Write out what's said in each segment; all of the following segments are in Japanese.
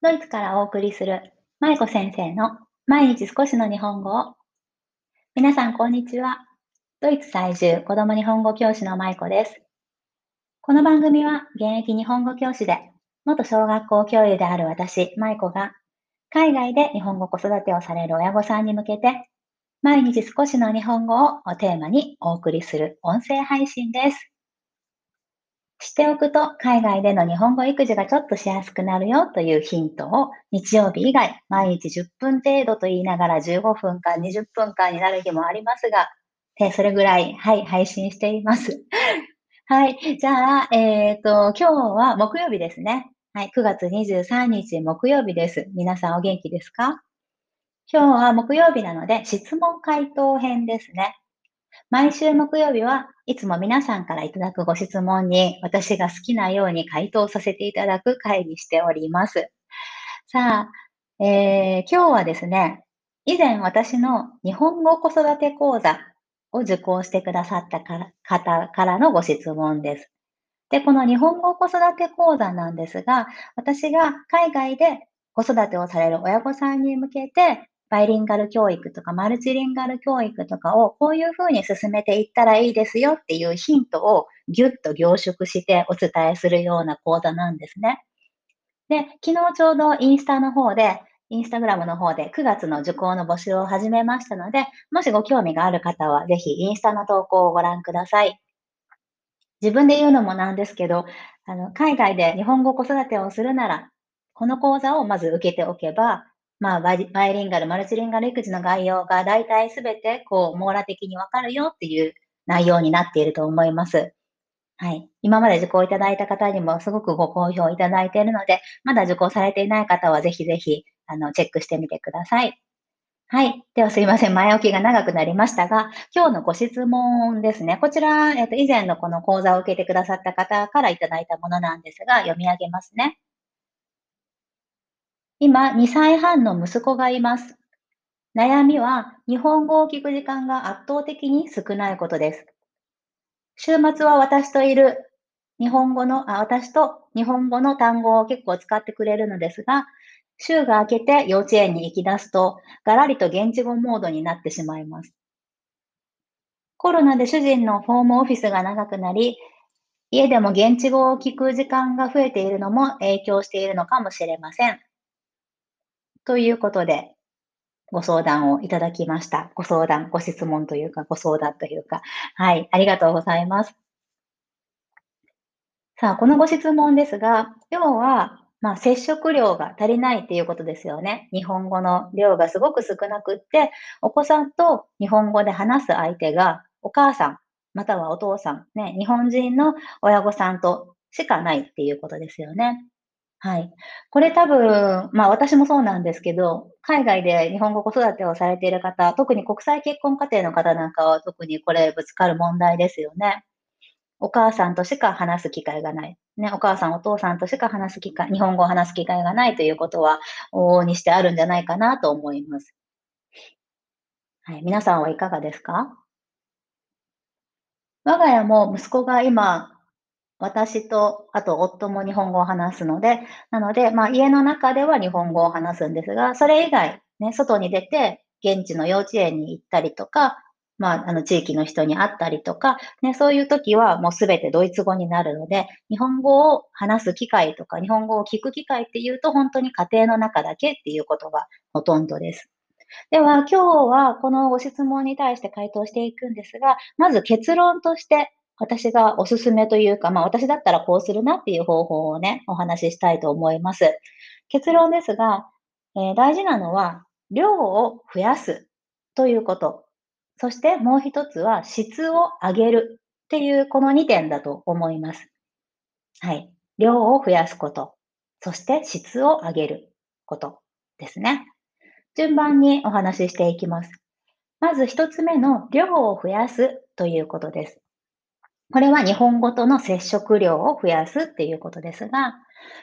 ドイツからお送りする舞子先生の毎日少しの日本語を。皆さん、こんにちは。ドイツ在住子供日本語教師の舞子です。この番組は現役日本語教師で元小学校教諭である私、舞子が海外で日本語子育てをされる親御さんに向けて毎日少しの日本語をテーマにお送りする音声配信です。知っておくと海外での日本語育児がちょっとしやすくなるよというヒントを日曜日以外毎日10分程度と言いながら15分間20分間になる日もありますが、それぐらい、はい、配信しています。はい。じゃあ、えっ、ー、と、今日は木曜日ですね。はい。9月23日木曜日です。皆さんお元気ですか？今日は木曜日なので質問回答編ですね。毎週木曜日はいつも皆さんからいただくご質問に私が好きなように回答させていただく会にしております。さあ、えー、今日はですね、以前私の日本語子育て講座を受講してくださった方からのご質問です。で、この日本語子育て講座なんですが、私が海外で子育てをされる親御さんに向けてバイリンガル教育とかマルチリンガル教育とかをこういうふうに進めていったらいいですよっていうヒントをぎゅっと凝縮してお伝えするような講座なんですね。で、昨日ちょうどインスタの方で、インスタグラムの方で9月の受講の募集を始めましたので、もしご興味がある方はぜひインスタの投稿をご覧ください。自分で言うのもなんですけど、あの海外で日本語子育てをするなら、この講座をまず受けておけば、まあ、バイリンガル、マルチリンガル育児の概要が大体すべて、こう、網羅的にわかるよっていう内容になっていると思います。はい。今まで受講いただいた方にもすごくご好評いただいているので、まだ受講されていない方はぜひぜひ、あの、チェックしてみてください。はい。ではすいません。前置きが長くなりましたが、今日のご質問ですね。こちら、えっ、と、以前のこの講座を受けてくださった方からいただいたものなんですが、読み上げますね。今、2歳半の息子がいます。悩みは、日本語を聞く時間が圧倒的に少ないことです。週末は私といる日本語の、あ、私と日本語の単語を結構使ってくれるのですが、週が明けて幼稚園に行き出すと、がらりと現地語モードになってしまいます。コロナで主人のホームオフィスが長くなり、家でも現地語を聞く時間が増えているのも影響しているのかもしれません。ということで、ご相談をいただきました。ご相談、ご質問というか、ご相談というか。はい、ありがとうございます。さあ、このご質問ですが、要は、まあ、接触量が足りないっていうことですよね。日本語の量がすごく少なくって、お子さんと日本語で話す相手が、お母さん、またはお父さん、ね、日本人の親御さんとしかないっていうことですよね。はい。これ多分、まあ私もそうなんですけど、海外で日本語子育てをされている方、特に国際結婚家庭の方なんかは特にこれぶつかる問題ですよね。お母さんとしか話す機会がない。ね、お母さん、お父さんとしか話す機会、日本語を話す機会がないということは、往々にしてあるんじゃないかなと思います。はい。皆さんはいかがですか？我が家も息子が今、私と、あと夫も日本語を話すので、なので、まあ家の中では日本語を話すんですが、それ以外、ね、外に出て、現地の幼稚園に行ったりとか、まあ、あの、地域の人に会ったりとか、ね、そういう時はもうすべてドイツ語になるので、日本語を話す機会とか、日本語を聞く機会っていうと、本当に家庭の中だけっていうことがほとんどです。では、今日はこのご質問に対して回答していくんですが、まず結論として、私がおすすめというか、まあ私だったらこうするなっていう方法をね、お話ししたいと思います。結論ですが、えー、大事なのは、量を増やすということ。そしてもう一つは質を上げるっていうこの2点だと思います。はい。量を増やすこと。そして質を上げることですね。順番にお話ししていきます。まず一つ目の量を増やすということです。これは日本語との接触量を増やすっていうことですが、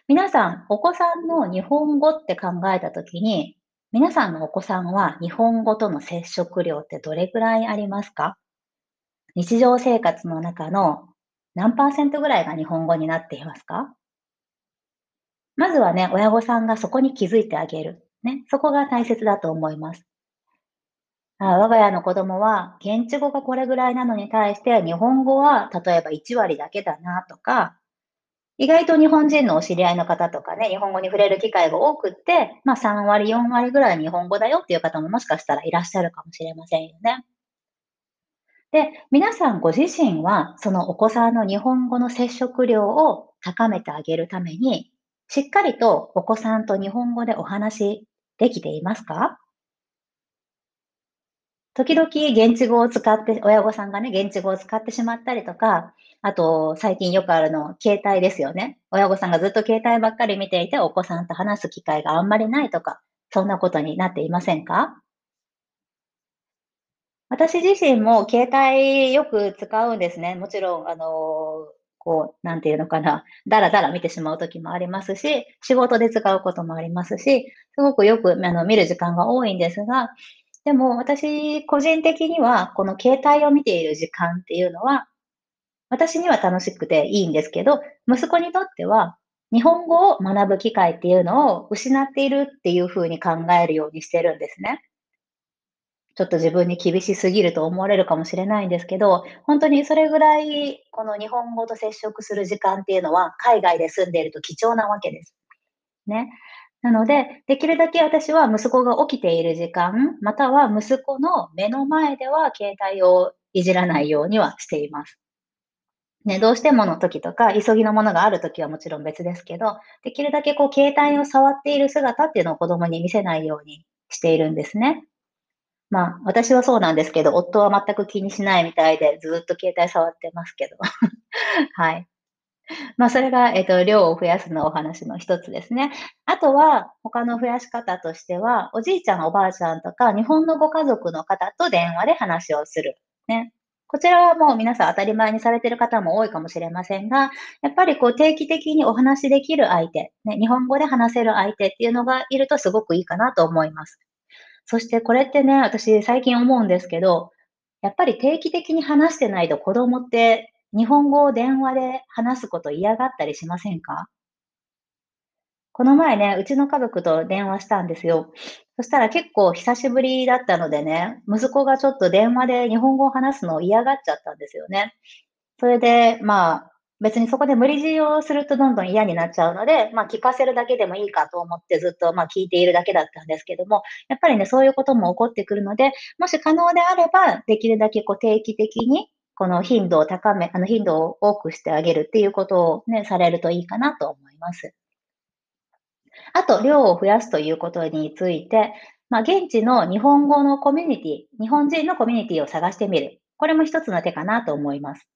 皆さん、お子さんの日本語って考えたときに、皆さんのお子さんは日本語との接触量ってどれぐらいありますか？日常生活の中の何パーセントぐらいが日本語になっていますか？まずはね、親御さんがそこに気づいてあげる。ね、そこが大切だと思います。あ我が家の子供は、現地語がこれぐらいなのに対して、日本語は例えば1割だけだなとか、意外と日本人のお知り合いの方とかね、日本語に触れる機会が多くって、まあ3割、4割ぐらい日本語だよっていう方ももしかしたらいらっしゃるかもしれませんよね。で、皆さんご自身は、そのお子さんの日本語の接触量を高めてあげるために、しっかりとお子さんと日本語でお話できていますか？時々現地語を使って、親御さんがね、現地語を使ってしまったりとか、あと、最近よくあるの、携帯ですよね。親御さんがずっと携帯ばっかり見ていて、お子さんと話す機会があんまりないとか、そんなことになっていませんか？私自身も携帯よく使うんですね。もちろん、あの、こう、なんていうのかな、だらだら見てしまう時もありますし、仕事で使うこともありますし、すごくよく、あの、見る時間が多いんですが、でも私個人的には、この携帯を見ている時間っていうのは、私には楽しくていいんですけど、息子にとっては、日本語を学ぶ機会っていうのを失っているっていうふうに考えるようにしてるんですね。ちょっと自分に厳しすぎると思われるかもしれないんですけど、本当にそれぐらい、この日本語と接触する時間っていうのは、海外で住んでいると貴重なわけです。ね。なので、できるだけ私は息子が起きている時間、または息子の目の前では携帯をいじらないようにはしています。ね、どうしてもの時とか、急ぎのものがある時はもちろん別ですけど、できるだけこう携帯を触っている姿っていうのを子供に見せないようにしているんですね。まあ、私はそうなんですけど、夫は全く気にしないみたいで、ずっと携帯触ってますけど。はい。まあ、それが、えっと、量を増やすのお話の一つですね。あとは、他の増やし方としては、おじいちゃん、おばあちゃんとか、日本のご家族の方と電話で話をする。ね。こちらはもう皆さん当たり前にされている方も多いかもしれませんが、やっぱりこう定期的にお話しできる相手、ね、日本語で話せる相手っていうのがいるとすごくいいかなと思います。そしてこれってね、私最近思うんですけど、やっぱり定期的に話してないと子供って日本語を電話で話すこと嫌がったりしませんか？この前ね、うちの家族と電話したんですよ。そしたら結構久しぶりだったのでね、息子がちょっと電話で日本語を話すのを嫌がっちゃったんですよね。それで、まあ、別にそこで無理強いをするとどんどん嫌になっちゃうので、まあ聞かせるだけでもいいかと思ってずっとまあ聞いているだけだったんですけども、やっぱりね、そういうことも起こってくるので、もし可能であれば、できるだけこう定期的に、この頻度を高め、あの頻度を多くしてあげるっていうことをね、されるといいかなと思います。あと、量を増やすということについて、まあ、現地の日本語のコミュニティ、日本人のコミュニティを探してみる。これも一つの手かなと思います。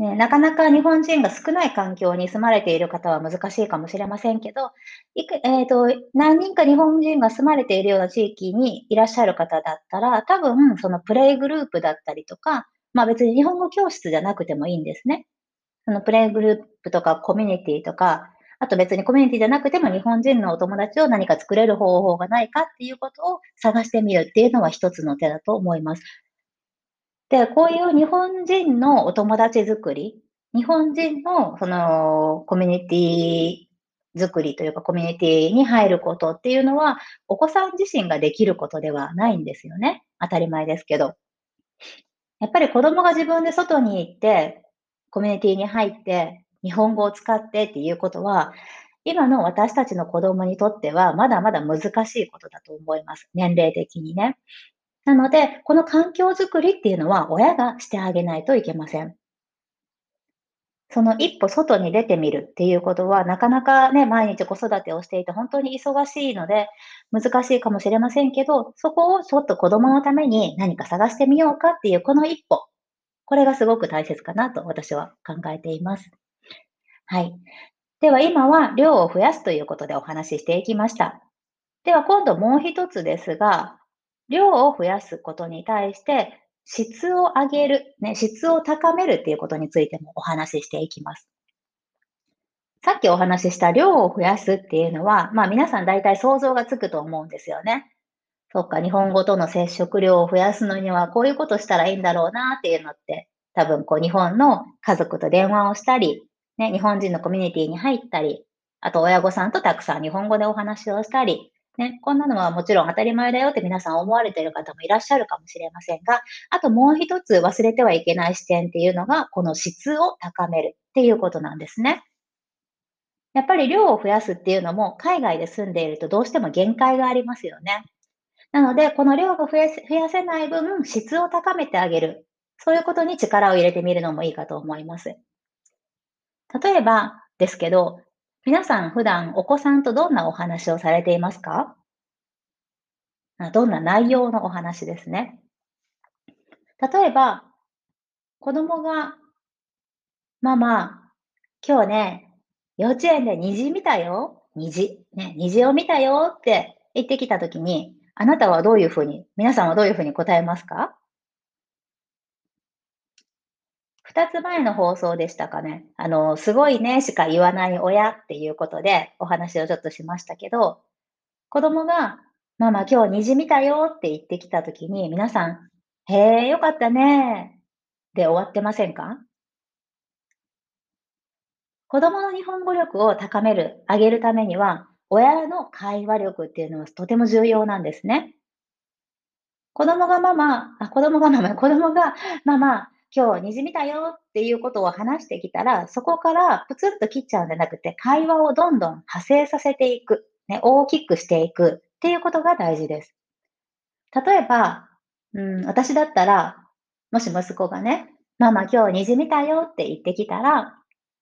ね、なかなか日本人が少ない環境に住まれている方は難しいかもしれませんけど、いくえーと、何人か日本人が住まれているような地域にいらっしゃる方だったら、多分そのプレイグループだったりとか、まあ別に日本語教室じゃなくてもいいんですね。そのプレイグループとかコミュニティとか、あと別にコミュニティじゃなくても日本人のお友達を何か作れる方法がないかっていうことを探してみるっていうのは一つの手だと思います。で、こういう日本人のお友達作り、日本人のそのコミュニティ作りというかコミュニティに入ることっていうのは、お子さん自身ができることではないんですよね。当たり前ですけど。やっぱり子供が自分で外に行って、コミュニティに入って、日本語を使ってっていうことは、今の私たちの子供にとってはまだまだ難しいことだと思います。年齢的にね。なので、この環境づくりっていうのは親がしてあげないといけません。その一歩外に出てみるっていうことは、なかなかね、毎日子育てをしていて本当に忙しいので、難しいかもしれませんけど、そこをちょっと子供のために何か探してみようかっていうこの一歩、これがすごく大切かなと私は考えています。はい。では今は量を増やすということでお話ししていきました。では今度もう一つですが、量を増やすことに対して、質を上げる、ね、質を高めるっていうことについてもお話ししていきます。さっきお話しした量を増やすっていうのは、まあ皆さん大体想像がつくと思うんですよね。そっか、日本語との接触量を増やすのにはこういうことしたらいいんだろうなっていうのって、多分こう日本の家族と電話をしたり、ね、日本人のコミュニティに入ったり、あと親御さんとたくさん日本語でお話をしたり、ね、こんなのはもちろん当たり前だよって皆さん思われている方もいらっしゃるかもしれませんが、あともう一つ忘れてはいけない視点っていうのが、この質を高めるっていうことなんですね。やっぱり量を増やすっていうのも、海外で住んでいるとどうしても限界がありますよね。なので、この量が増や増やせない分、質を高めてあげる。そういうことに力を入れてみるのもいいかと思います。例えばですけど、皆さん普段お子さんとどんなお話をされていますか？どんな内容のお話ですね。例えば、子供が、ママ、今日ね、幼稚園で虹見たよ。虹。ね、虹を見たよって言ってきたときに、あなたはどういうふうに、皆さんはどういうふうに答えますか？二つ前の放送でしたかね。あの、すごいねしか言わない親っていうことでお話をちょっとしましたけど、子供が、ママ今日虹見たよって言ってきたときに、皆さん、へえ、よかったねで終わってませんか？子供の日本語力を高める、上げるためには、親の会話力っていうのはとても重要なんですね。子供がママ、あ、子供がママ、子供がママ、今日虹見たよっていうことを話してきたら、そこからプツンと切っちゃうんじゃなくて、会話をどんどん派生させていく、ね、大きくしていく。っていうことが大事です。例えば、うん、私だったら、もし息子がね、ママ今日虹見たよって言ってきたら、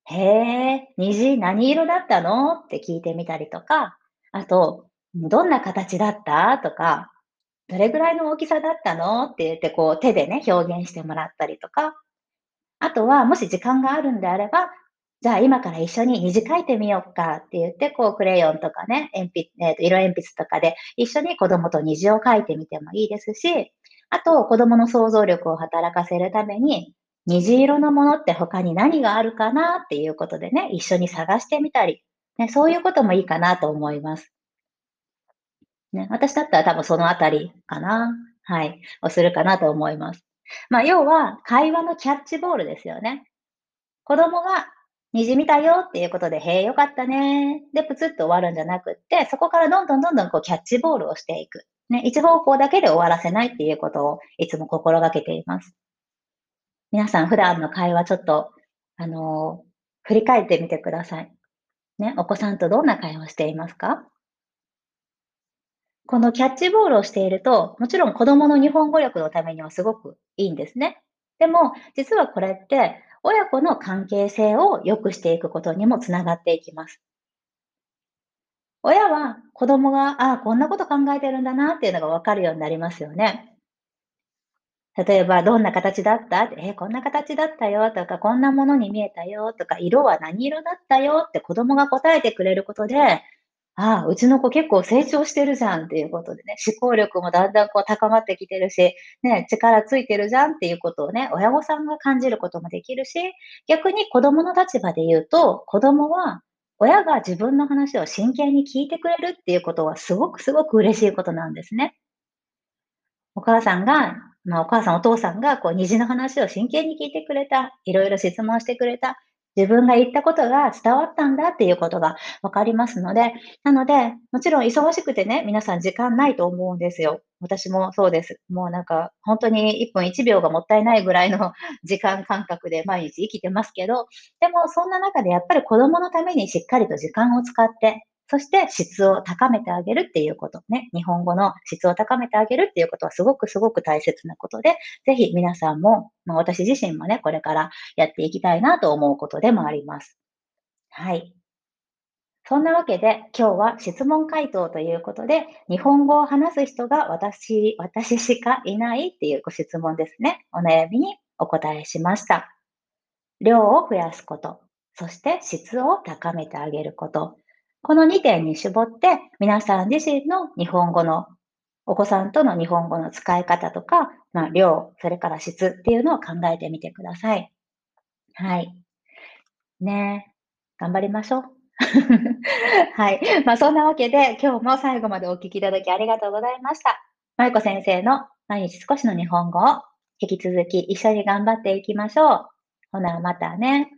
へえ、虹何色だったの？って聞いてみたりとか、あと、どんな形だった？とか、どれぐらいの大きさだったの？って言って、こう手でね、表現してもらったりとか、あとは、もし時間があるんであれば、じゃあ今から一緒に虹描いてみようかって言って、こうクレヨンとかね、鉛筆、えー、と色鉛筆とかで一緒に子供と虹を描いてみてもいいですし、あと子供の想像力を働かせるために、虹色のものって他に何があるかなっていうことでね、一緒に探してみたり、ね、そういうこともいいかなと思います。ね、私だったら多分そのあたりかな。はい。をするかなと思います。まあ、要は、会話のキャッチボールですよね。子供が虹見たよっていうことで、へえ、よかったね。で、プツッと終わるんじゃなくって、そこからどんどんどんどんこうキャッチボールをしていく。ね、一方向だけで終わらせないっていうことをいつも心がけています。皆さん普段の会話ちょっと、あのー、振り返ってみてください。ね、お子さんとどんな会話をしていますか？このキャッチボールをしていると、もちろん子供の日本語力のためにはすごくいいんですね。でも、実はこれって、親子の関係性を良くしていくことにもつながっていきます。親は子供が、ああ、こんなこと考えてるんだなっていうのがわかるようになりますよね。例えば、どんな形だった？えこんな形だったよとか、こんなものに見えたよとか、色は何色だったよって子供が答えてくれることで、ああ、うちの子結構成長してるじゃんっていうことでね、思考力もだんだんこう高まってきてるし、ね、力ついてるじゃんっていうことをね、親御さんが感じることもできるし、逆に子供の立場で言うと、子供は親が自分の話を真剣に聞いてくれるっていうことはすごくすごく嬉しいことなんですね。お母さんがまあ、お母さん、お父さんがこう虹の話を真剣に聞いてくれた、いろいろ質問してくれた、自分が言ったことが伝わったんだっていうことが分かりますので、なので、もちろん忙しくてね、皆さん時間ないと思うんですよ。私もそうです。もうなんか、本当に1分1秒がもったいないぐらいの時間感覚で毎日生きてますけど、でもそんな中でやっぱり子供のためにしっかりと時間を使って、そして質を高めてあげるっていうことね。日本語の質を高めてあげるっていうことはすごくすごく大切なことで、ぜひ皆さんも、まあ、私自身もね、これからやっていきたいなと思うことでもあります。はい。そんなわけで今日は質問回答ということで、日本語を話す人が私、私しかいないっていうご質問ですね。お悩みにお答えしました。量を増やすこと、そして質を高めてあげること、この2点に絞って、皆さん自身の日本語の、お子さんとの日本語の使い方とか、まあ、量、それから質っていうのを考えてみてください。はい。ね頑張りましょう。はい。まあ、そんなわけで、今日も最後までお聞きいただきありがとうございました。まゆこ先生の毎日少しの日本語を引き続き一緒に頑張っていきましょう。ほな、またね。